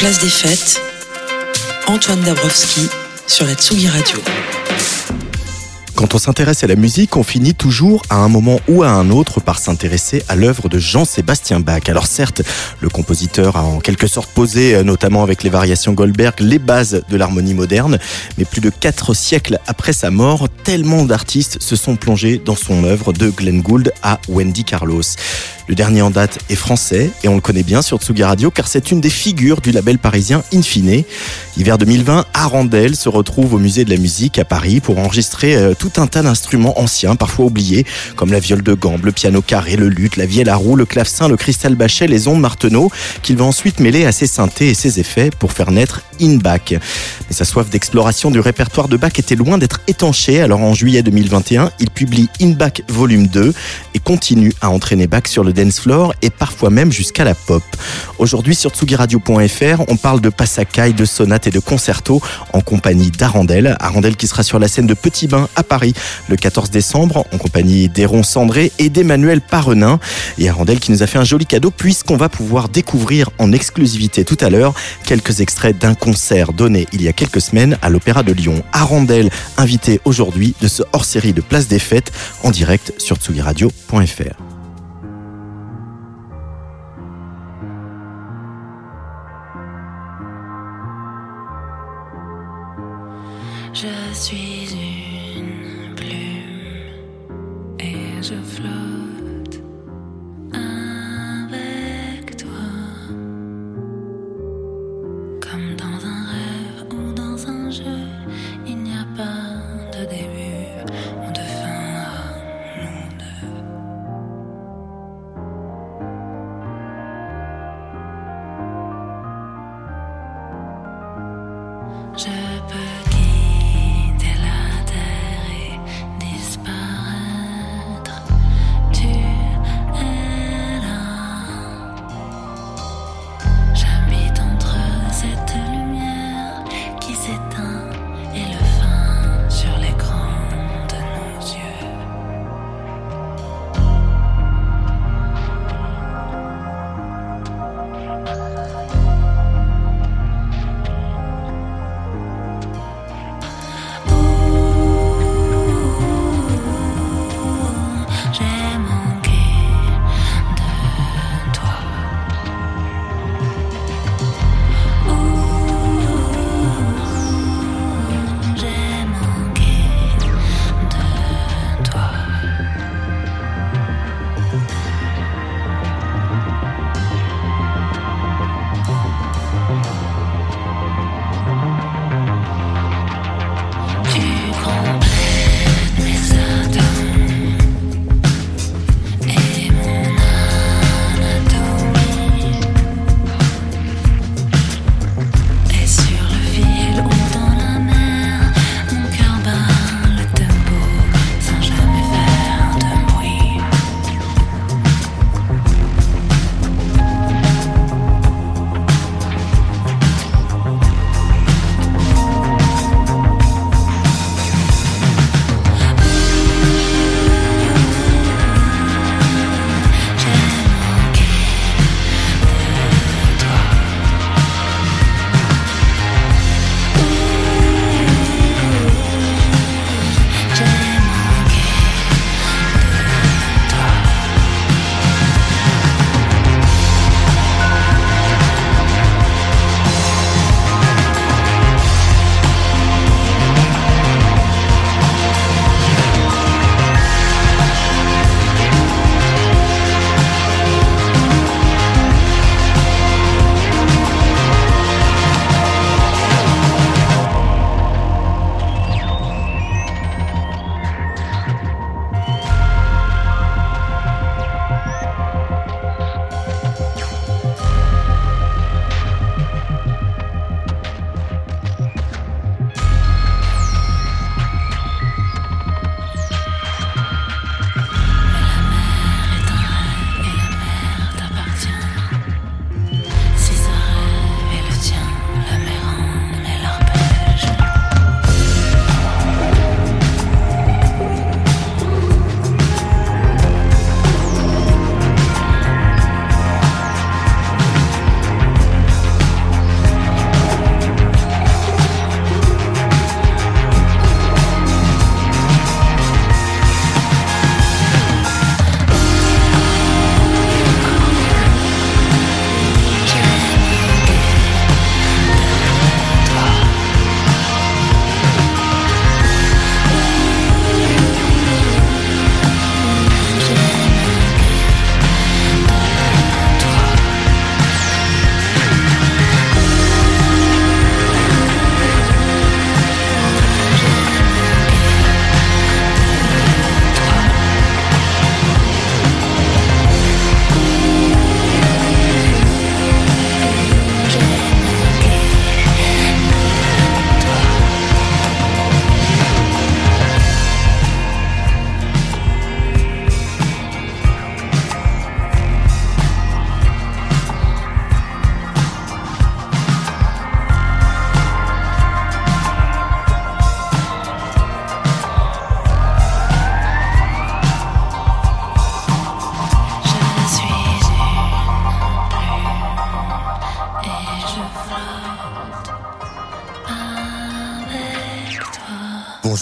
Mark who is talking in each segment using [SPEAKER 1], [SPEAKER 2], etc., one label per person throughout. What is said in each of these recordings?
[SPEAKER 1] Place des fêtes. Antoine Dabrowski sur la Tsugi Radio.
[SPEAKER 2] Quand on s'intéresse à la musique, on finit toujours à un moment ou à un autre par s'intéresser à l'œuvre de Jean-Sébastien Bach. Alors certes, le compositeur a en quelque sorte posé, euh, notamment avec les variations Goldberg, les bases de l'harmonie moderne, mais plus de quatre siècles après sa mort, tellement d'artistes se sont plongés dans son œuvre de Glenn Gould à Wendy Carlos. Le dernier en date est français et on le connaît bien sur Tsugi Radio car c'est une des figures du label parisien Infine. Hiver 2020, Arandel se retrouve au musée de la musique à Paris pour enregistrer euh, tout un tas d'instruments anciens, parfois oubliés, comme la viole de gambe, le piano carré, le luth, la vielle à roue, le clavecin, le cristal bachet, les ondes Marteneau, qu'il va ensuite mêler à ses synthés et ses effets pour faire naître In Bach. Mais sa soif d'exploration du répertoire de Bach était loin d'être étanchée, alors en juillet 2021, il publie In Bach Volume 2 et continue à entraîner Bach sur le et parfois même jusqu'à la pop. Aujourd'hui sur tsugiradio.fr, on parle de passacaille, de sonates et de concertos en compagnie d'Arandel. Arandel qui sera sur la scène de Petit Bain à Paris le 14 décembre en compagnie d'Héron Cendré et d'Emmanuel Parenin. Et Arandel qui nous a fait un joli cadeau puisqu'on va pouvoir découvrir en exclusivité tout à l'heure quelques extraits d'un concert donné il y a quelques semaines à l'Opéra de Lyon. Arandel invité aujourd'hui de ce hors-série de Place des Fêtes en direct sur tsugiradio.fr.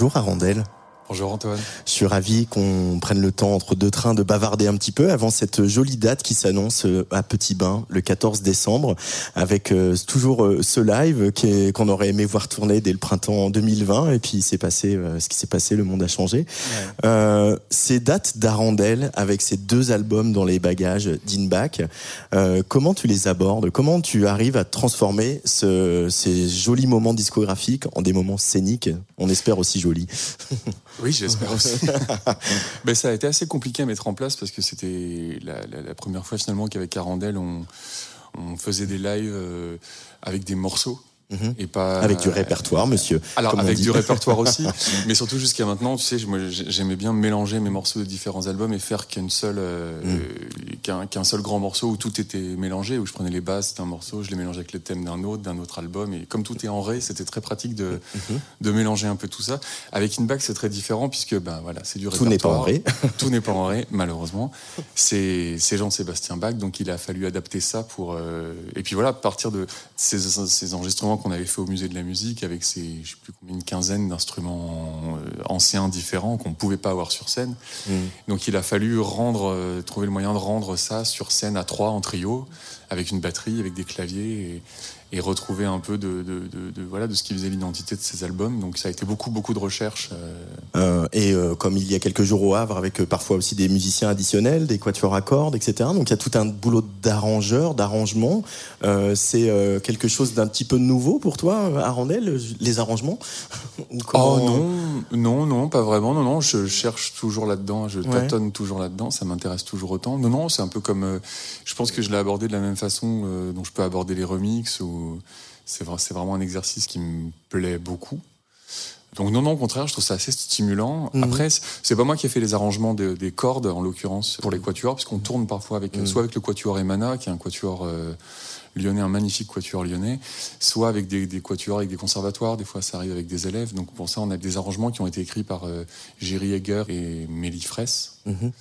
[SPEAKER 2] Bonjour Arandel. Je suis ravi qu'on prenne le temps entre deux trains de bavarder un petit peu avant cette jolie date qui s'annonce euh, à Petit Bain le 14 décembre avec euh, toujours euh, ce live qu'on aurait aimé voir tourner dès le printemps 2020 et puis c'est passé ce qui s'est passé, le monde a changé. Euh, ces dates d'Arandel avec ces deux albums dans les bagages d'Inback, euh, comment tu les abordes? Comment tu arrives à transformer ce- ces jolis moments discographiques en des moments scéniques? On espère aussi jolis.
[SPEAKER 3] Oui, j'espère aussi. ben, ça a été assez compliqué à mettre en place parce que c'était la, la- la première fois finalement qu'avec Carandel, on, on faisait des lives euh, avec des morceaux. Et pas,
[SPEAKER 2] Mhm. Avec du répertoire, monsieur.
[SPEAKER 3] Alors avec du répertoire aussi, mais surtout jusqu'à maintenant, tu sais, j'aimais bien mélanger mes morceaux de différents albums et faire euh,
[SPEAKER 2] Mm.
[SPEAKER 3] qu'un qu'un seul grand morceau où tout était mélangé, où je prenais les basses d'un morceau, je les mélangeais avec les thèmes d'un autre, d'un autre album, et comme tout est en ré, c'était très pratique de,
[SPEAKER 2] Mm-hmm.
[SPEAKER 3] de mélanger un peu tout ça. Avec Inback, c'est très différent puisque ben voilà, c'est du
[SPEAKER 2] Tout n'est pas en
[SPEAKER 3] répertoire.
[SPEAKER 2] ré.
[SPEAKER 3] tout n'est pas en ré, malheureusement. C'est Jean-Sébastien Bach, donc il a fallu adapter ça pour. euh, et puis voilà, partir de ces, ces enregistrements qu'on avait fait au musée de la musique avec ces, je sais plus combien, une quinzaine d'instruments euh, anciens différents qu'on ne pouvait pas avoir sur scène. Donc il a fallu rendre, euh, trouver le moyen de rendre ça sur scène à trois en trio, avec une batterie, avec des claviers. Et, et retrouver un peu de, de, de- de- voilà, de ce qui faisait l'identité de ces albums. Donc ça a été beaucoup, beaucoup de recherches. euh,
[SPEAKER 2] Euh, et euh, comme il y a quelques jours au Havre, avec euh, parfois aussi des musiciens additionnels, des quatuors à cordes, etc. Donc il y a tout un boulot d'arrangeur, d'arrangement. C'est quelque chose d'un petit peu nouveau pour toi, Arandel, les arrangements
[SPEAKER 3] Oh non, non, non, pas vraiment. Non, non, je cherche toujours là-dedans, je
[SPEAKER 2] Ouais.
[SPEAKER 3] tâtonne toujours là-dedans, ça m'intéresse toujours autant. Non, non, c'est un peu comme. je pense que je l'ai abordé de la même façon dont je peux aborder les remixes. Ou c'est vra- c'est vraiment un exercice qui me plaît beaucoup. Donc non, non, au contraire, je trouve ça assez stimulant.
[SPEAKER 2] Mhm.
[SPEAKER 3] Après, c'est pas moi qui ai fait les arrangements de- des cordes, en l'occurrence, pour les quatuors, parce qu'on tourne parfois avec,
[SPEAKER 2] Mhm.
[SPEAKER 3] soit avec le quatuor Emana, qui est un quatuor euh, lyonnais, un magnifique quatuor lyonnais, soit avec des, des quatuors avec des conservatoires, des fois ça arrive avec des élèves. Donc pour ça, on a des arrangements qui ont été écrits par euh, Jerry Egger et Mélie Fraisse.
[SPEAKER 2] Mhm.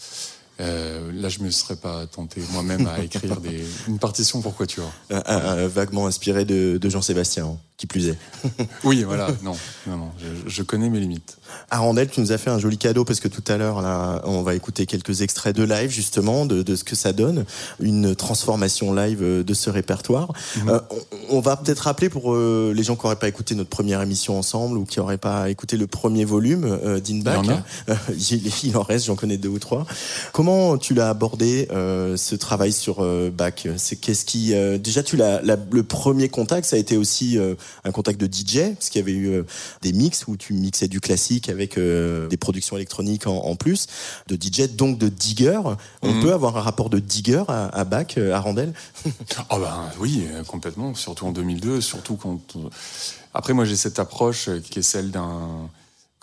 [SPEAKER 3] Euh, là, je me serais pas tenté moi-même à écrire des, une partition pour quatuor.
[SPEAKER 2] Euh, euh, vaguement inspiré de, de Jean-Sébastien, qui plus est.
[SPEAKER 3] Oui, voilà, non, non, non, je, je connais mes limites.
[SPEAKER 2] Arandel, tu nous as fait un joli cadeau parce que tout à l'heure, là, on va écouter quelques extraits de live, justement, de, de ce que ça donne. Une transformation live euh, de ce répertoire. Euh, on, on va peut-être rappeler pour euh, les gens qui n'auraient pas écouté notre première émission ensemble ou qui n'auraient pas écouté le premier volume euh, d'Inback.
[SPEAKER 3] Il en a
[SPEAKER 2] il, il en reste, j'en connais deux ou trois. Comment tu l'as abordé, ce travail sur Bach C'est qu'est-ce qui... déjà, tu l'as, la- le premier contact, ça a été aussi un contact de DJ, parce qu'il y avait eu euh, des mix où tu mixais du classique avec euh, des productions électroniques en, en plus, de DJ, donc de digger. On
[SPEAKER 3] Mhm.
[SPEAKER 2] peut avoir un rapport de digger à, à Bach, euh, à Randel
[SPEAKER 3] Ah ben oui, complètement, surtout en 2002, surtout quand... Après, moi, j'ai cette approche qui est celle d'un...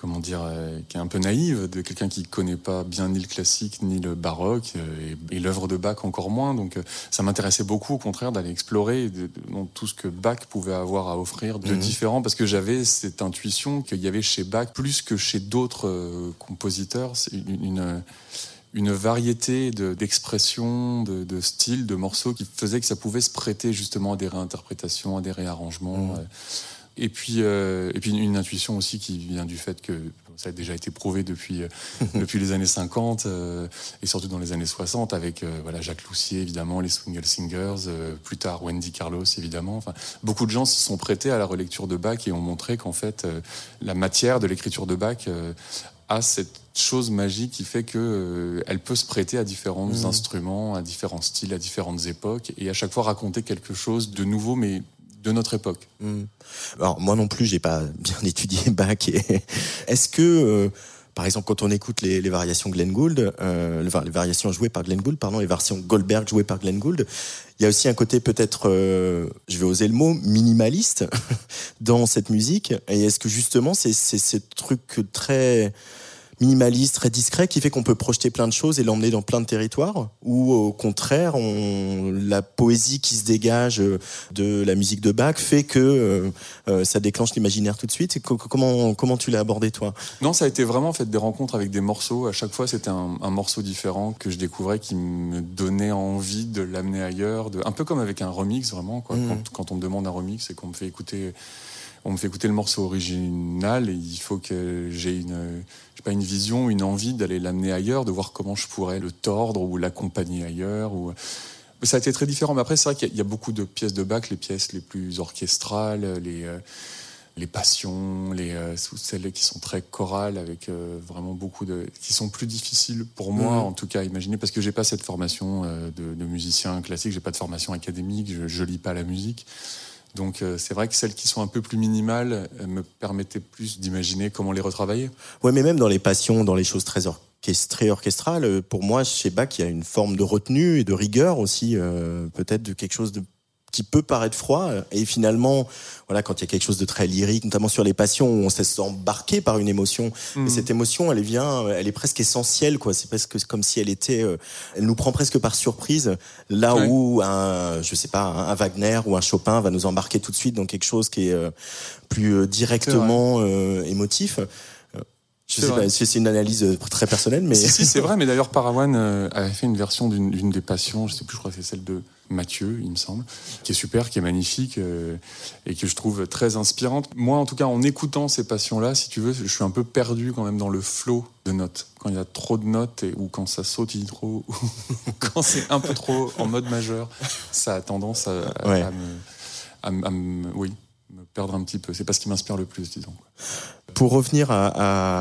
[SPEAKER 3] Comment dire, euh, qui est un peu naïve, de quelqu'un qui connaît pas bien ni le classique ni le baroque, euh, et, et l'œuvre de Bach encore moins. Donc, euh, ça m'intéressait beaucoup, au contraire, d'aller explorer de- tout ce que Bach pouvait avoir à offrir de différent, parce que j'avais cette intuition qu'il y avait chez Bach, plus que chez d'autres compositeurs, une, une- une variété de- d'expressions, de, de styles, de morceaux qui faisait que ça pouvait se prêter justement à des réinterprétations, à des réarrangements. euh. Et puis, euh, et puis une intuition aussi qui vient du fait que ça a déjà été prouvé depuis, euh, depuis les années 50 euh, et surtout dans les années 60 avec euh, voilà, Jacques Loussier évidemment, les Swingle Singers, euh, plus tard Wendy Carlos évidemment. Enfin, beaucoup de gens se sont prêtés à la relecture de Bach et ont montré qu'en fait euh, la matière de l'écriture de Bach euh, a cette chose magique qui fait que euh, elle peut se prêter à différents instruments, à différents styles, à différentes époques et à chaque fois raconter quelque chose de nouveau mais de notre époque.
[SPEAKER 2] Alors moi non plus, j'ai pas bien étudié Bach. Et... Est-ce que, euh, par exemple, quand on écoute les, variations Glenn Gould, euh, les var- les variations jouées par Glenn Gould, pardon, les versions Goldberg jouées par Glenn Gould, il y a aussi un côté peut-être, euh, je vais oser le mot, minimaliste dans cette musique. Et est-ce que justement, c'est ce truc très minimaliste, très discret, qui fait qu'on peut projeter plein de choses et l'emmener dans plein de territoires Ou au contraire, on, la poésie qui se dégage euh, de la musique de Bach fait que euh, euh, ça déclenche l'imaginaire tout de suite Comment, comment tu l'as abordé, toi?
[SPEAKER 3] Non, ça a été vraiment en fait des rencontres avec des morceaux. À chaque fois, c'était un, un morceau différent que je découvrais qui me donnait envie de l'amener ailleurs. De, un peu comme avec un remix, vraiment. Quoi.
[SPEAKER 2] Mhm.
[SPEAKER 3] Quand, quand on me demande un remix et qu'on me fait écouter on me fait écouter le morceau original et il faut que j'ai une, je sais pas, une vision, une envie d'aller l'amener ailleurs, de voir comment je pourrais le tordre ou l'accompagner ailleurs. Ou... Ça a été très différent. Mais après, c'est vrai qu'il y, a beaucoup de pièces de Bach, les pièces les plus orchestrales, les, euh, les passions, les, euh, celles qui sont très chorales, avec euh, vraiment beaucoup de. qui sont plus difficiles pour moi, en tout cas, à imaginer, parce que j'ai pas cette formation de, de musicien classique, j'ai pas de formation académique, je, je lis pas la musique. Donc euh, c'est vrai que celles qui sont un peu plus minimales euh, me permettaient plus d'imaginer comment les retravailler.
[SPEAKER 2] Ouais, mais même dans les passions, dans les choses très orchestrées, orchestrales, euh, pour moi, chez Bach, il y a une forme de retenue et de rigueur aussi, peut-être de quelque chose de qui peut paraître froid et finalement voilà quand il y a quelque chose de très lyrique notamment sur les passions on se laisse embarquer par une émotion. Et cette émotion elle vient elle est presque essentielle quoi. C'est presque comme si elle était euh, elle nous prend presque par surprise. Là
[SPEAKER 3] Ouais.
[SPEAKER 2] où un je sais pas un Wagner ou un Chopin va nous embarquer tout de suite dans quelque chose qui est euh, plus euh, directement euh, émotif. Euh, je
[SPEAKER 3] C'est
[SPEAKER 2] sais
[SPEAKER 3] vrai.
[SPEAKER 2] pas c'est une analyse euh, très personnelle mais
[SPEAKER 3] Si, si, c'est vrai, mais d'ailleurs, Parawan euh, avait fait une version d'une des passions, je sais plus, je crois que c'est celle de Mathieu, il me semble, qui est super, qui est magnifique euh, et que je trouve très inspirante. Moi, en tout cas, en écoutant ces passions-là, si tu veux, je suis un peu perdu quand même dans le flow de notes. Quand il y a trop de notes et, ou quand ça sautille trop, ou quand c'est un peu trop en mode majeur, ça a tendance à,
[SPEAKER 2] Ouais.
[SPEAKER 3] à me- à me- oui, me perdre un petit peu. C'est pas ce qui m'inspire le plus, disons.
[SPEAKER 2] Pour revenir à,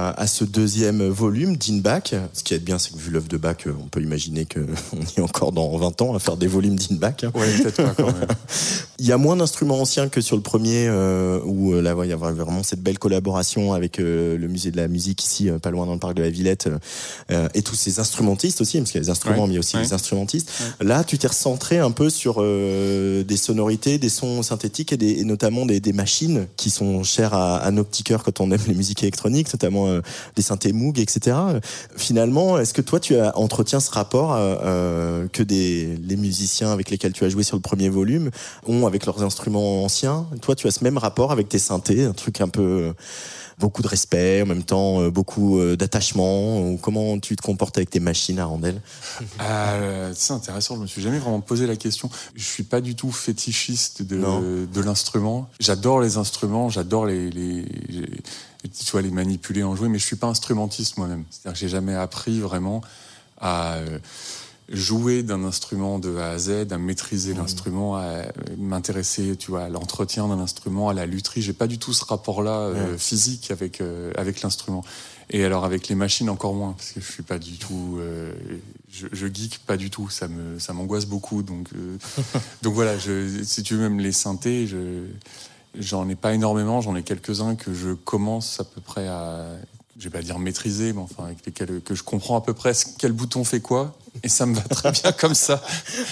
[SPEAKER 2] à, à ce deuxième volume d'Inback, ce qui est bien, c'est que vu l'œuvre de Bach, euh, on peut imaginer qu'on est encore dans 20 ans à faire des volumes d'Inback.
[SPEAKER 3] Ouais, peut-être pas quand même.
[SPEAKER 2] Il y a moins d'instruments anciens que sur le premier, euh, où euh, là, ouais, il y a vraiment cette belle collaboration avec euh, le musée de la musique ici, pas loin dans le parc de la Villette, euh, et tous ces instrumentistes aussi, parce qu'il y a les instruments,
[SPEAKER 3] Ouais,
[SPEAKER 2] mais aussi
[SPEAKER 3] ouais.
[SPEAKER 2] les instrumentistes. Là, tu t'es recentré un peu sur des sonorités, des sons synthétiques et, des, et notamment des, des machines qui sont chères à, à nos petits cœurs quand on aime les musiques électroniques, notamment euh, des synthés Moog, etc. Finalement, est-ce que toi, tu as, entretiens ce rapport euh, euh, que des, les musiciens avec lesquels tu as joué sur le premier volume ont avec leurs instruments anciens? Toi, tu as ce même rapport avec tes synthés, un truc un peu euh, beaucoup de respect, en même temps beaucoup d'attachement. Ou comment tu te comportes avec tes machines à rondelles?
[SPEAKER 3] Ah, euh, c'est intéressant, je me suis jamais vraiment posé la question. Je suis pas du tout fétichiste de, l'instrument. J'adore les instruments, j'adore les, les, les- tu vois, les manipuler, en jouer, mais je suis pas instrumentiste moi-même. C'est-à-dire que j'ai jamais appris vraiment à euh, jouer d'un instrument de A à Z, à maîtriser l'instrument, à euh, m'intéresser, tu vois, à l'entretien d'un instrument, à la lutherie. J'ai pas du tout ce rapport-là euh, physique avec euh, avec l'instrument. Et alors avec les machines encore moins, parce que je suis pas du tout, euh, je, je geek pas du tout, ça me, ça m'angoisse beaucoup. Donc, donc voilà, je, si tu veux même les synthés, je, j'en ai pas énormément, j'en ai quelques-uns que je commence à peu près à, je vais pas dire maîtriser, mais enfin avec lesquels que je comprends à peu près quel bouton fait quoi, et ça me va très bien comme ça.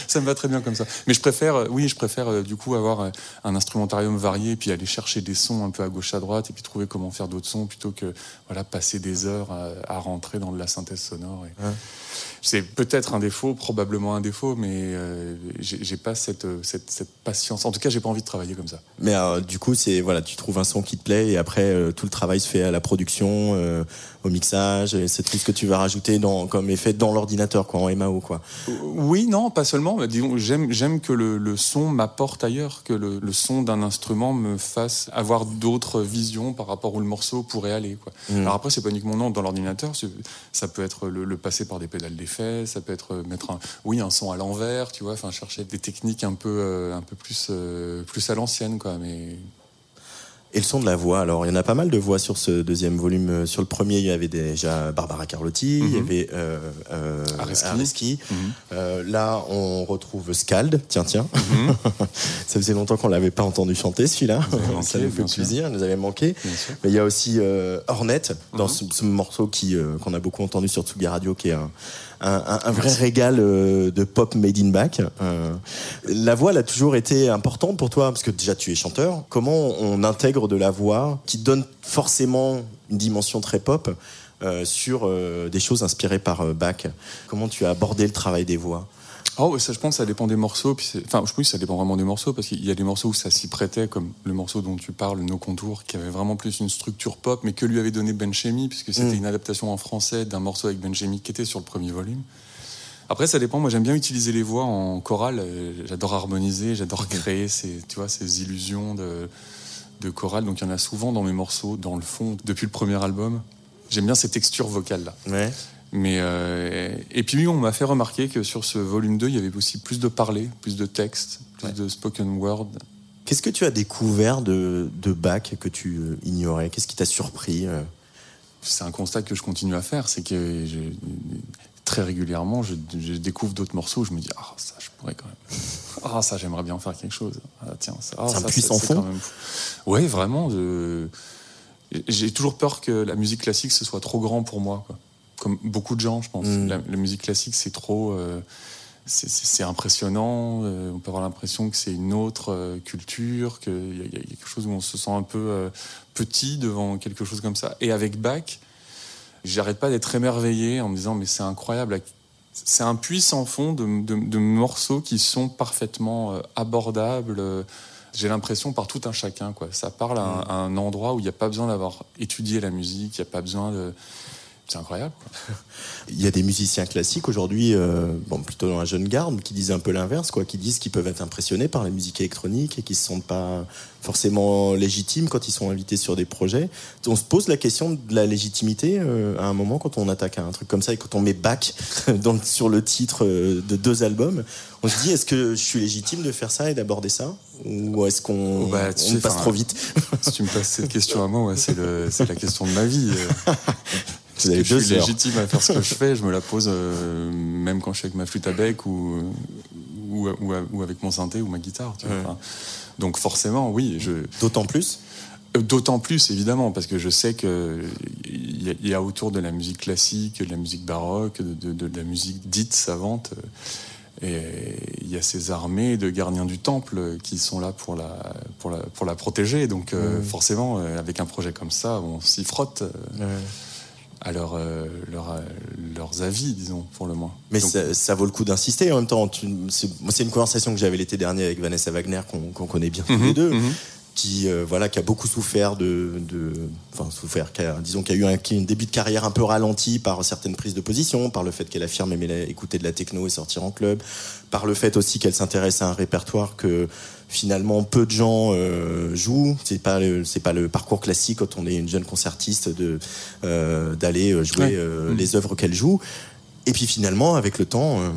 [SPEAKER 3] Ça me va très bien comme ça. Mais je préfère, euh, oui, je préfère euh, du coup avoir euh, un instrumentarium varié, et puis aller chercher des sons un peu à gauche à droite, et puis trouver comment faire d'autres sons, plutôt que voilà passer des heures à, à rentrer dans de la synthèse sonore. et- C'est peut-être un défaut, probablement un défaut, mais euh, j'ai pas cette, cette, cette patience. En tout cas, j'ai pas envie de travailler comme ça.
[SPEAKER 2] Mais du coup, c'est voilà, tu trouves un son qui te plaît et après euh, tout le travail se fait à la production, euh, au mixage. et C'est tout ce que tu vas rajouter dans, comme effet dans l'ordinateur, quoi, MAO, quoi.
[SPEAKER 3] Oui, non, pas seulement. mais disons, j'aime, j'aime que le, le son m'apporte ailleurs, que le, le son d'un instrument me fasse avoir d'autres visions par rapport où le morceau pourrait aller. Quoi. Alors après, c'est pas uniquement non, dans l'ordinateur. Ça peut être le, le passer par des pédales d'effet, ça peut être mettre un, oui, un son à l'envers, tu vois, enfin chercher des techniques un peu, euh, un peu plus, euh, plus à l'ancienne, quoi. Mais
[SPEAKER 2] Et le son de la voix, alors il y en a pas mal de voix sur ce deuxième volume. Euh, Sur le premier, il y avait déjà Barbara Carlotti, il y avait euh, euh,
[SPEAKER 3] Areski.
[SPEAKER 2] Areski.
[SPEAKER 3] Mhm.
[SPEAKER 2] Euh, là, on retrouve Scald, tiens, tiens.
[SPEAKER 3] Mhm.
[SPEAKER 2] Ça faisait longtemps qu'on l'avait pas entendu chanter, celui-là. Ça nous fait plaisir, il nous avait manqué. Mais il y a aussi euh, Hornet dans
[SPEAKER 3] Mhm.
[SPEAKER 2] ce, ce morceau qui qu'on a beaucoup entendu sur Tsugi Radio, qui est un, un, un- vrai régal euh, de pop made in back. Euh, la voix, elle a toujours été importante pour toi, parce que déjà tu es chanteur. Comment on intègre de la voix qui donne forcément une dimension très pop euh, sur euh, des choses inspirées par euh, Bach? Comment tu as abordé le travail des voix?
[SPEAKER 3] Oh, ça, je pense, que ça dépend des morceaux. Puis enfin, je pense que ça dépend vraiment des morceaux parce qu'il y a des morceaux où ça s'y prêtait, comme le morceau dont tu parles, Nos Contours, qui avait vraiment plus une structure pop, mais que lui avait donné Ben Chemi, puisque c'était
[SPEAKER 2] Mm.
[SPEAKER 3] une adaptation en français d'un morceau avec Ben Chemi qui était sur le premier volume. Après, ça dépend. Moi, j'aime bien utiliser les voix en chorale. Euh, J'adore harmoniser, j'adore créer ces, tu vois, ces illusions de, de chorale, donc il y en a souvent dans mes morceaux, dans le fond, depuis le premier album. J'aime bien ces textures vocales-là.
[SPEAKER 2] Ouais.
[SPEAKER 3] Mais euh, et puis oui, on m'a fait remarquer que sur ce volume 2, il y avait aussi plus de parler, plus de texte, plus
[SPEAKER 2] Ouais.
[SPEAKER 3] de spoken word.
[SPEAKER 2] Qu'est-ce que tu as découvert de, de Bach que tu euh, ignorais? Qu'est-ce qui t'a surpris euh?
[SPEAKER 3] C'est un constat que je continue à faire, c'est que je- très régulièrement, je, je découvre d'autres morceaux, je me dis ah ça, je pourrais quand même. Ah ça, j'aimerais bien faire quelque chose. Ah tiens, ça. ah,
[SPEAKER 2] C'est un
[SPEAKER 3] ça, c'est
[SPEAKER 2] fond.
[SPEAKER 3] quand même fou. Ouais, vraiment. J'ai toujours peur que la musique classique ce soit trop grand pour moi, quoi. Comme beaucoup de gens, je pense.
[SPEAKER 2] Mm.
[SPEAKER 3] La, la musique classique, c'est trop. euh, c'est- impressionnant. euh, on peut avoir l'impression que c'est une autre euh, culture, qu'il y, y a quelque chose où on se sent un peu petit devant quelque chose comme ça. Et avec Bach, j'arrête pas d'être émerveillé en me disant mais c'est incroyable. C'est un puits sans fond de, de- de morceaux qui sont parfaitement abordables. J'ai l'impression par tout un chacun. Quoi. Ça parle à, un- à un endroit où il n'y a pas besoin d'avoir étudié la musique, il n'y a pas besoin de... C'est incroyable.
[SPEAKER 2] Il y a des musiciens classiques aujourd'hui, euh, bon, plutôt dans la jeune garde, qui disent un peu l'inverse, quoi, qui disent qu'ils peuvent être impressionnés par la musique électronique et qui se sentent pas forcément légitimes quand ils sont invités sur des projets. On se pose la question de la légitimité euh, à un moment quand on attaque un truc comme ça et quand on met Bach dans sur le titre euh, de deux albums. On se dit est-ce que je suis légitime de faire ça et d'aborder ça? Ou est-ce qu'on
[SPEAKER 3] Oh, bah, tu
[SPEAKER 2] on
[SPEAKER 3] sais,
[SPEAKER 2] passe trop vite?
[SPEAKER 3] si tu me passes cette question à moi, ouais, c'est la question de ma vie.
[SPEAKER 2] Vous avez
[SPEAKER 3] je suis
[SPEAKER 2] heures.
[SPEAKER 3] légitime à faire ce que je fais, je me la pose euh, même quand je suis avec ma flûte à bec ou, ou, ou- ou avec mon synthé ou ma guitare. tu vois.
[SPEAKER 2] Ouais.
[SPEAKER 3] Enfin, donc forcément, oui. Je,
[SPEAKER 2] D'autant plus
[SPEAKER 3] euh, D'autant plus, évidemment, parce que je sais qu'il y, y a autour de la musique classique, de la musique baroque, de, de- de la musique dite savante, euh, et il y a ces armées de gardiens du temple qui sont là pour la, pour la, pour la protéger. Donc euh, forcément, avec un projet comme ça, on s'y frotte à leur, euh, leur, euh, leurs avis, disons, pour le moins.
[SPEAKER 2] Mais
[SPEAKER 3] Donc,
[SPEAKER 2] ça, ça vaut le coup d'insister en même temps. C'est une conversation que j'avais l'été dernier avec Vanessa Wagner, qu'on qu'on connaît bien tous
[SPEAKER 3] Mhm,
[SPEAKER 2] les deux,
[SPEAKER 3] mhm.
[SPEAKER 2] Qui, euh, voilà, qui a beaucoup souffert de. de enfin, souffert, qui a- disons, qui a eu un, qui a eu un début de carrière un peu ralenti par certaines prises de position, par le fait qu'elle affirme aimer la- écouter de la techno et sortir en club, par le fait aussi qu'elle s'intéresse à un répertoire que finalement peu de gens euh, jouent. C'est pas c'est pas le parcours classique quand on est une jeune concertiste de euh, d'aller euh, jouer
[SPEAKER 3] Ouais.
[SPEAKER 2] euh,
[SPEAKER 3] Mhm.
[SPEAKER 2] les œuvres qu'elle joue. Et puis finalement, avec le temps, euh,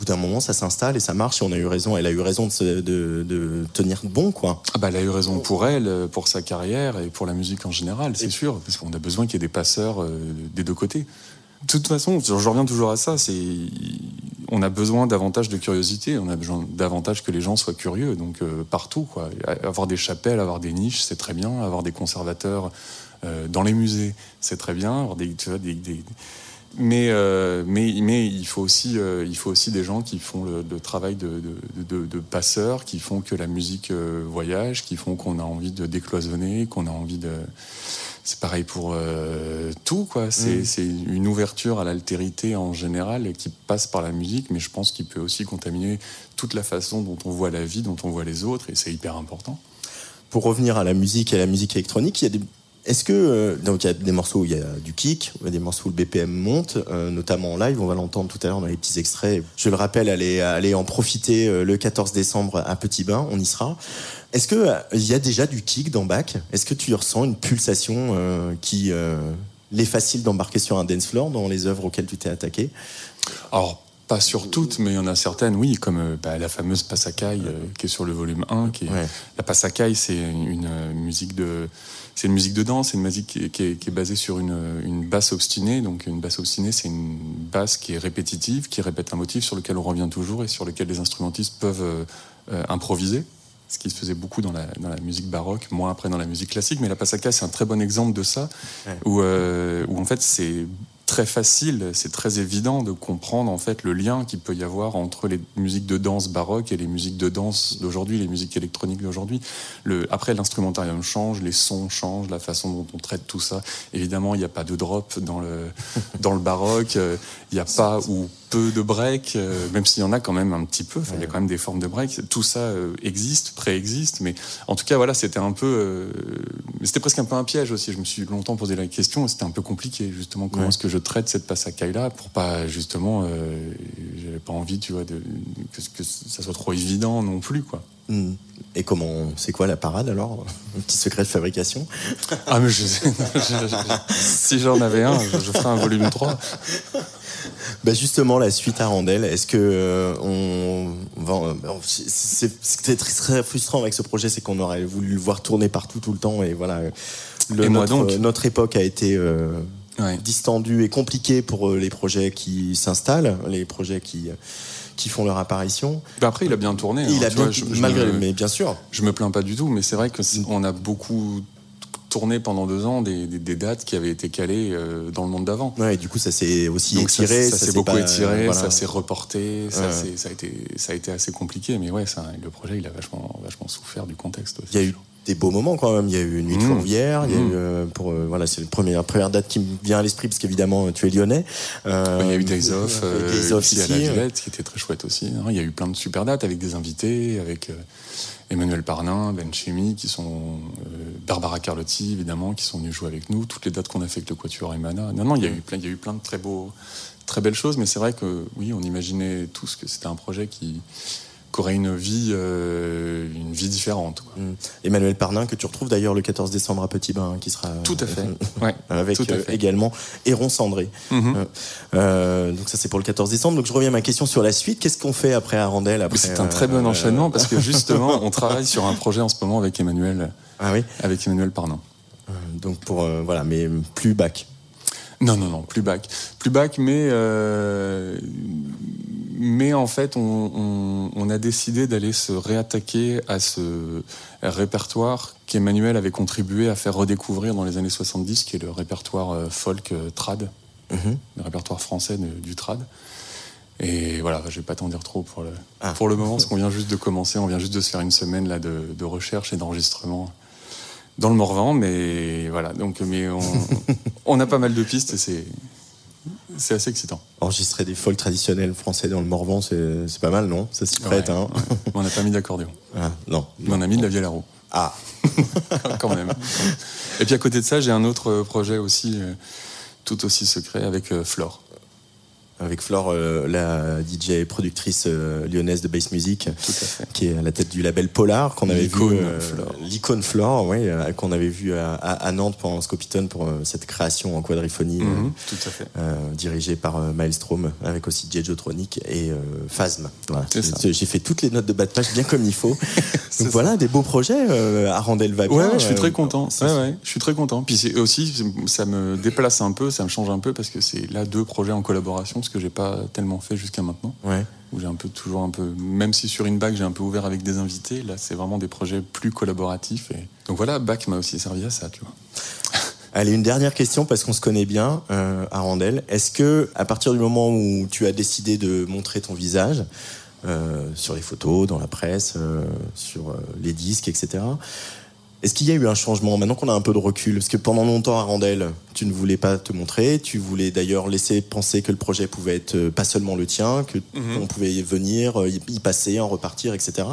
[SPEAKER 2] bout d'un moment, ça s'installe et ça marche. Et on a eu raison. Elle a eu raison de, se- de, de tenir bon, quoi.
[SPEAKER 3] Ah bah, elle a eu raison pour elle, euh, pour sa carrière et pour la musique en général, c'est sûr, parce qu'on a besoin qu'il y ait des passeurs euh, des deux côtés. De toute façon, je reviens toujours à ça, c'est on a besoin davantage de curiosité, on a besoin davantage que les gens soient curieux, donc euh, partout quoi. Avoir des chapelles, avoir des niches, c'est très bien, avoir des conservateurs euh, dans les musées, c'est très bien, avoir des, tu vois, des- des- mais, euh, mais, mais il, faut aussi, euh, il faut aussi des gens qui font le, le travail de, de, de, de passeurs, qui font que la musique euh, voyage, qui font qu'on a envie de décloisonner, qu'on a envie de... C'est pareil pour tout, quoi. C'est
[SPEAKER 2] Mm.
[SPEAKER 3] c'est une ouverture à l'altérité en général qui passe par la musique, mais je pense qu'il peut aussi contaminer toute la façon dont on voit la vie, dont on voit les autres, et c'est hyper important.
[SPEAKER 2] Pour revenir à la musique et à la musique électronique, il y a des est-ce que euh, donc il y a des morceaux où il y a du kick, il y a des morceaux où le BPM monte, euh, notamment en live, on va l'entendre tout à l'heure dans les petits extraits. Je le rappelle, allez allez en profiter euh, le 14 décembre à Petit Bain, on y sera. Est-ce que il y a déjà du kick dans Bach? Est-ce que tu ressens une pulsation qui l'est facile d'embarquer sur un dance floor dans les œuvres auxquelles tu t'es attaqué?
[SPEAKER 3] Alors, pas sur toutes, mais il y en a certaines, oui, comme bah, la fameuse Passacaille euh, qui est sur le volume 1. Qui est-
[SPEAKER 2] Ouais.
[SPEAKER 3] La Passacaille, c'est une musique de. C'est une musique de danse, c'est une musique qui est, qui est- qui est basée sur une, une basse obstinée. Donc une basse obstinée, c'est une basse qui est répétitive, qui répète un motif sur lequel on revient toujours et sur lequel les instrumentistes peuvent euh, euh, improviser. Ce qui se faisait beaucoup dans la, dans la musique baroque, moins après dans la musique classique. Mais la Passacaille, c'est un très bon exemple de ça,
[SPEAKER 2] Ouais.
[SPEAKER 3] où, euh, où en fait c'est très facile, c'est très évident de comprendre en fait le lien qu'il peut y avoir entre les musiques de danse baroque et les musiques de danse d'aujourd'hui, les musiques électroniques d'aujourd'hui. Après, l'instrumentarium change, les sons changent, la façon dont on traite tout ça. Évidemment, il n'y a pas de drop dans le, dans le baroque, euh, il n'y a pas, ou peu de break, euh, même s'il y en a quand même un petit peu. Il y a quand même des formes de break. Tout ça euh, existe, préexiste, mais en tout cas, voilà, c'était un peu, euh, c'était presque un peu un piège aussi. Je me suis longtemps posé la question. C'était un peu compliqué, justement, comment
[SPEAKER 2] Ouais.
[SPEAKER 3] est-ce que je traite cette passacaille-là pour pas justement, euh, j'avais pas envie, tu vois, de, que, que ça soit trop évident non plus, quoi.
[SPEAKER 2] Hmm. Et comment, c'est quoi la parade alors? Un petit secret de fabrication?
[SPEAKER 3] Ah mais je, je- je- si j'en avais un, je, ferais un volume 3.
[SPEAKER 2] Bah justement, la suite à Randel, est-ce que euh, on va, euh, c'est- très, frustrant avec ce projet, c'est qu'on aurait voulu le voir tourner partout tout le temps et voilà. le-
[SPEAKER 3] Et moi
[SPEAKER 2] notre,
[SPEAKER 3] donc?
[SPEAKER 2] notre époque a été euh,
[SPEAKER 3] Ouais.
[SPEAKER 2] distendue et compliquée pour euh, les projets qui s'installent, les projets qui qui font leur apparition.
[SPEAKER 3] Bah après, il a bien tourné.
[SPEAKER 2] il
[SPEAKER 3] hein,
[SPEAKER 2] a bien,
[SPEAKER 3] vois, je- je
[SPEAKER 2] malgré,
[SPEAKER 3] me-
[SPEAKER 2] mais bien sûr.
[SPEAKER 3] Je me plains pas du tout, mais c'est vrai que c'est- on a beaucoup tourné pendant deux ans des, des- des dates qui avaient été calées euh, dans le monde d'avant.
[SPEAKER 2] Ouais, et du coup, ça s'est aussi
[SPEAKER 3] Donc ça,
[SPEAKER 2] étiré.
[SPEAKER 3] ça s'est
[SPEAKER 2] s'est
[SPEAKER 3] beaucoup
[SPEAKER 2] pas-
[SPEAKER 3] étiré,
[SPEAKER 2] voilà.
[SPEAKER 3] ça s'est reporté, ça,
[SPEAKER 2] Ouais.
[SPEAKER 3] ça a été, ça a été assez compliqué. Mais ouais, ça, le projet, il a vachement, vachement souffert du contexte aussi.
[SPEAKER 2] Il y a eu des beaux moments quand même. Il y a eu Nuit de
[SPEAKER 3] Mmh.
[SPEAKER 2] Fourvière. Il y a
[SPEAKER 3] Mmh.
[SPEAKER 2] eu euh, pour euh, voilà, c'est la première première date qui me vient à l'esprit parce qu'évidemment tu es lyonnais. Euh,
[SPEAKER 3] Il y a eu Days Off,
[SPEAKER 2] euh,
[SPEAKER 3] euh,
[SPEAKER 2] Days Off
[SPEAKER 3] ici à la
[SPEAKER 2] euh.
[SPEAKER 3] Villette, qui était très chouette aussi. hein. Il y a eu plein de super dates avec des invités, avec euh, Emmanuel Parnin, Ben Chemi, qui sont euh, Barbara Carlotti évidemment, qui sont venus jouer avec nous. Toutes les dates qu'on a fait avec le Quatuor Emana. Non, non, il y a eu plein, il y a eu plein de très beaux, très belles choses. Mais c'est vrai que oui, on imaginait tous que c'était un projet qui, qui aurait une vie, euh, une vie différente. quoi.
[SPEAKER 2] Mm. Emmanuel Parnin que tu retrouves d'ailleurs le 14 décembre à Petit Bain qui sera
[SPEAKER 3] Tout à fait. Ouais,
[SPEAKER 2] avec
[SPEAKER 3] à
[SPEAKER 2] euh,
[SPEAKER 3] fait.
[SPEAKER 2] également Héron Cendré. Euh, euh, donc ça c'est pour le 14 décembre. Donc je reviens à ma question sur la suite. Qu'est-ce qu'on fait après Arandel après,
[SPEAKER 3] C'est un très bon
[SPEAKER 2] euh,
[SPEAKER 3] enchaînement parce que justement, on travaille sur un projet en ce moment avec Emmanuel,
[SPEAKER 2] Ah oui.
[SPEAKER 3] avec Emmanuel Parnin.
[SPEAKER 2] Euh, Donc pour euh, voilà, mais plus bac.
[SPEAKER 3] Non, non, non, plus bac. Plus bac, mais, euh, mais en fait, on, on- on a décidé d'aller se réattaquer à ce répertoire qu'Emmanuel avait contribué à faire redécouvrir dans les années 70, qui est le répertoire euh, folk euh, trad,
[SPEAKER 2] Mhm.
[SPEAKER 3] le répertoire français de- du trad. Et voilà, je vais pas t'en dire trop pour le,
[SPEAKER 2] Ah.
[SPEAKER 3] pour le moment, parce qu'on vient juste de commencer, on vient juste de se faire une semaine là, de, de recherche et d'enregistrement dans le Morvan, mais voilà, donc mais on, on a pas mal de pistes et c'est c'est assez excitant.
[SPEAKER 2] Enregistrer des folks traditionnels français dans le Morvan, c'est pas mal, non? Ça s'y prête,
[SPEAKER 3] Ouais,
[SPEAKER 2] hein?
[SPEAKER 3] Ouais. On n'a pas mis d'accordéon,
[SPEAKER 2] Ah, Non.
[SPEAKER 3] mais on a mis de la vielle à roue,
[SPEAKER 2] Ah.
[SPEAKER 3] quand même. Et puis à côté de ça, j'ai un autre projet aussi, euh, tout aussi secret, avec euh, Flore.
[SPEAKER 2] Avec Flore, euh, la DJ et productrice euh, lyonnaise de bass music,
[SPEAKER 3] à
[SPEAKER 2] qui est à la tête du label Polar, qu'on avait vu.
[SPEAKER 3] L'icône
[SPEAKER 2] euh,
[SPEAKER 3] Flore.
[SPEAKER 2] Oui, qu'on avait vu à, à- à Nantes pendant Scopitone pour cette création en quadriphonie.
[SPEAKER 3] Mhm, à
[SPEAKER 2] dirigée par Maelstrom, avec aussi Jejotronic et euh, Phasm. Voilà. J'ai fait toutes les notes de bas de page bien comme il faut. Donc
[SPEAKER 3] ça.
[SPEAKER 2] voilà, des beaux projets. Euh, Arandel va.
[SPEAKER 3] Ouais, ouais, je suis très content.
[SPEAKER 2] c'est-
[SPEAKER 3] Ouais, ouais, je suis très content. Puis aussi, ça me déplace un peu, ça me change un peu parce que c'est là deux projets en collaboration, que j'ai pas tellement fait jusqu'à maintenant.
[SPEAKER 2] Ouais.
[SPEAKER 3] Où j'ai un peu toujours un peu, même si sur une bac j'ai un peu ouvert avec des invités, là c'est vraiment des projets plus collaboratifs. Et donc voilà, bac m'a aussi servi à ça, tu vois.
[SPEAKER 2] Allez, une dernière question parce qu'on se connaît bien, euh, Arandel. Est-ce que, à partir du moment où tu as décidé de montrer ton visage euh, sur les photos, dans la presse, euh, sur euh, les disques, etc., est-ce qu'il y a eu un changement maintenant qu'on a un peu de recul? Parce que pendant longtemps, Arandel, tu ne voulais pas te montrer, tu voulais d'ailleurs laisser penser que le projet pouvait être euh, pas seulement le tien, que
[SPEAKER 3] Mhm.
[SPEAKER 2] on pouvait y venir, euh, y passer, en repartir, etc.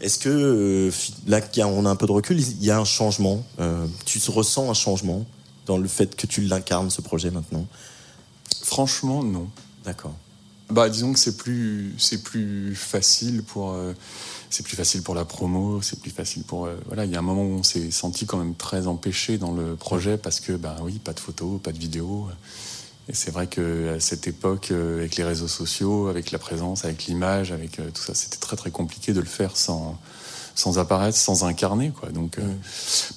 [SPEAKER 2] Est-ce que euh, là y a- on a un peu de recul, il y a un changement euh, Tu ressens un changement dans le fait que tu l'incarnes ce projet maintenant?
[SPEAKER 3] Franchement, non.
[SPEAKER 2] D'accord.
[SPEAKER 3] Bah, disons que c'est plus, c'est plus facile pour, euh, c'est plus facile pour la promo, c'est plus facile pour, euh, voilà, il y a un moment où on s'est senti quand même très empêché dans le projet parce que, bah oui, pas de photos, pas de vidéos. Et c'est vrai que à cette époque, euh, avec les réseaux sociaux, avec la présence, avec l'image, avec tout ça, c'était très très compliqué de le faire sans, sans apparaître, sans incarner, quoi. Donc, euh,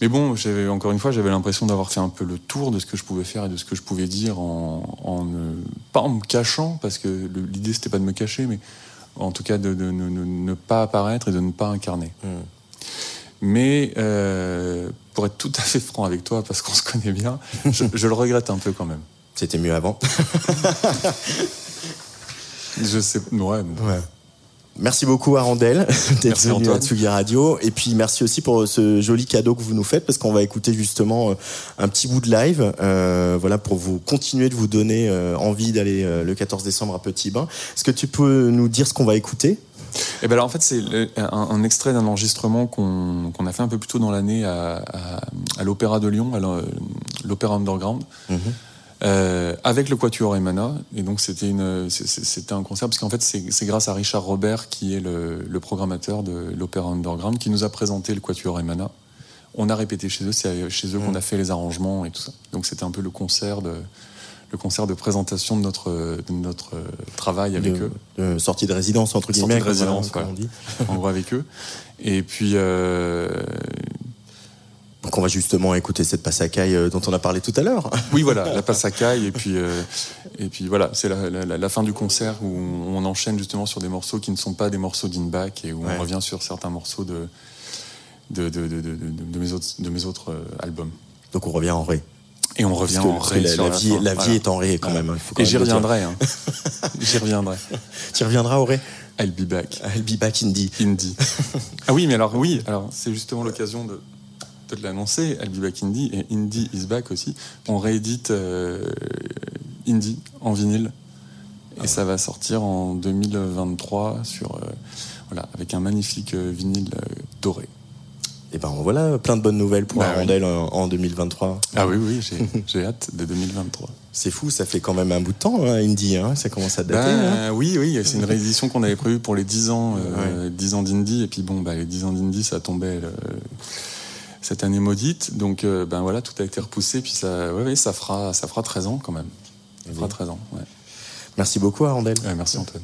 [SPEAKER 3] mais bon, encore une fois, j'avais l'impression d'avoir fait un peu le tour de ce que je pouvais faire et de ce que je pouvais dire en, pas en me cachant, parce que l'idée c'était pas de me cacher, mais en tout cas de, de ne- pas apparaître et de ne pas incarner. Mais euh, pour être tout à fait franc avec toi, parce qu'on se connaît bien, je, je le regrette un peu quand même.
[SPEAKER 2] C'était mieux avant.
[SPEAKER 3] Je sais, ouais, mais-
[SPEAKER 2] Ouais. Merci beaucoup Arandel d'être venu à. Tsugi Radio et puis merci aussi pour ce joli cadeau que vous nous faites parce qu'on va écouter justement euh, un petit bout de live euh, voilà pour vous continuer de vous donner euh, envie d'aller euh, le 14 décembre à Petit Bain. Est-ce que tu peux nous dire ce qu'on va écouter?
[SPEAKER 3] Et ben alors en fait c'est un, un extrait d'un enregistrement qu'on a fait un peu plus tôt dans l'année à, à- à l'Opéra de Lyon, à l'Opéra Underground, euh, avec le Quatuor Emana. Et donc c'était une c'était un concert parce qu'en fait c'est c'est grâce à Richard Robert qui est le, le programmateur de l'Opéra Underground qui nous a présenté le Quatuor Emana. On a répété chez eux, c'est chez eux qu'on a fait les arrangements et tout ça. Donc c'était un peu le concert de le concert de présentation de notre de notre travail avec
[SPEAKER 2] de,
[SPEAKER 3] eux.
[SPEAKER 2] de sortie de résidence entre
[SPEAKER 3] Sortie
[SPEAKER 2] guillemets
[SPEAKER 3] de résidence,
[SPEAKER 2] comme on
[SPEAKER 3] voilà.
[SPEAKER 2] dit.
[SPEAKER 3] en gros avec eux. Et puis, euh,
[SPEAKER 2] Donc on va justement écouter cette passacaille euh, dont on a parlé tout à l'heure.
[SPEAKER 3] oui, voilà, la passacaille. Et puis, euh, et puis voilà, c'est la, la- la fin du concert où on enchaîne justement sur des morceaux qui ne sont pas des morceaux d'Inback et où
[SPEAKER 2] Ouais.
[SPEAKER 3] on revient sur certains morceaux de, de, de, de, de- mes autres, de mes autres euh, albums.
[SPEAKER 2] Donc on revient en ré.
[SPEAKER 3] Et on revient en ré
[SPEAKER 2] la, vie, la vie
[SPEAKER 3] voilà.
[SPEAKER 2] est en ré quand même. hein, il faut quand
[SPEAKER 3] Et j'y reviendrai. hein. j'y reviendrai.
[SPEAKER 2] Tu reviendras au ré?
[SPEAKER 3] I'll be back.
[SPEAKER 2] I'll be back indie.
[SPEAKER 3] Indie. ah oui, mais alors oui, alors c'est justement l'occasion de, de l'annoncer. I'll be back Indie et Indie is back aussi. On réédite euh, Indie en vinyle et ça va sortir en 2023 sur euh, voilà avec un magnifique euh, vinyle euh, doré.
[SPEAKER 2] Et ben voilà, plein de bonnes nouvelles pour
[SPEAKER 3] Bah oui.
[SPEAKER 2] Arandel en, en 2023.
[SPEAKER 3] Ah oui oui, j'ai hâte de 2023.
[SPEAKER 2] C'est fou, ça fait quand même un bout de temps, hein, Indie, hein, ça commence à dater.
[SPEAKER 3] Ben,
[SPEAKER 2] hein.
[SPEAKER 3] Oui, oui, c'est une réédition qu'on avait prévue pour les 10 ans, euh, 10 ans d'Indie. Et puis bon, bah, les 10 ans d'Indie, ça tombait euh, cette année maudite. Donc euh, ben voilà, tout a été repoussé. Puis ça, ouais, ouais, ça, fera, ça fera 13 ans quand même. Ça fera 13 ans, ouais.
[SPEAKER 2] Merci beaucoup Arandel.
[SPEAKER 3] Ouais, merci Antoine.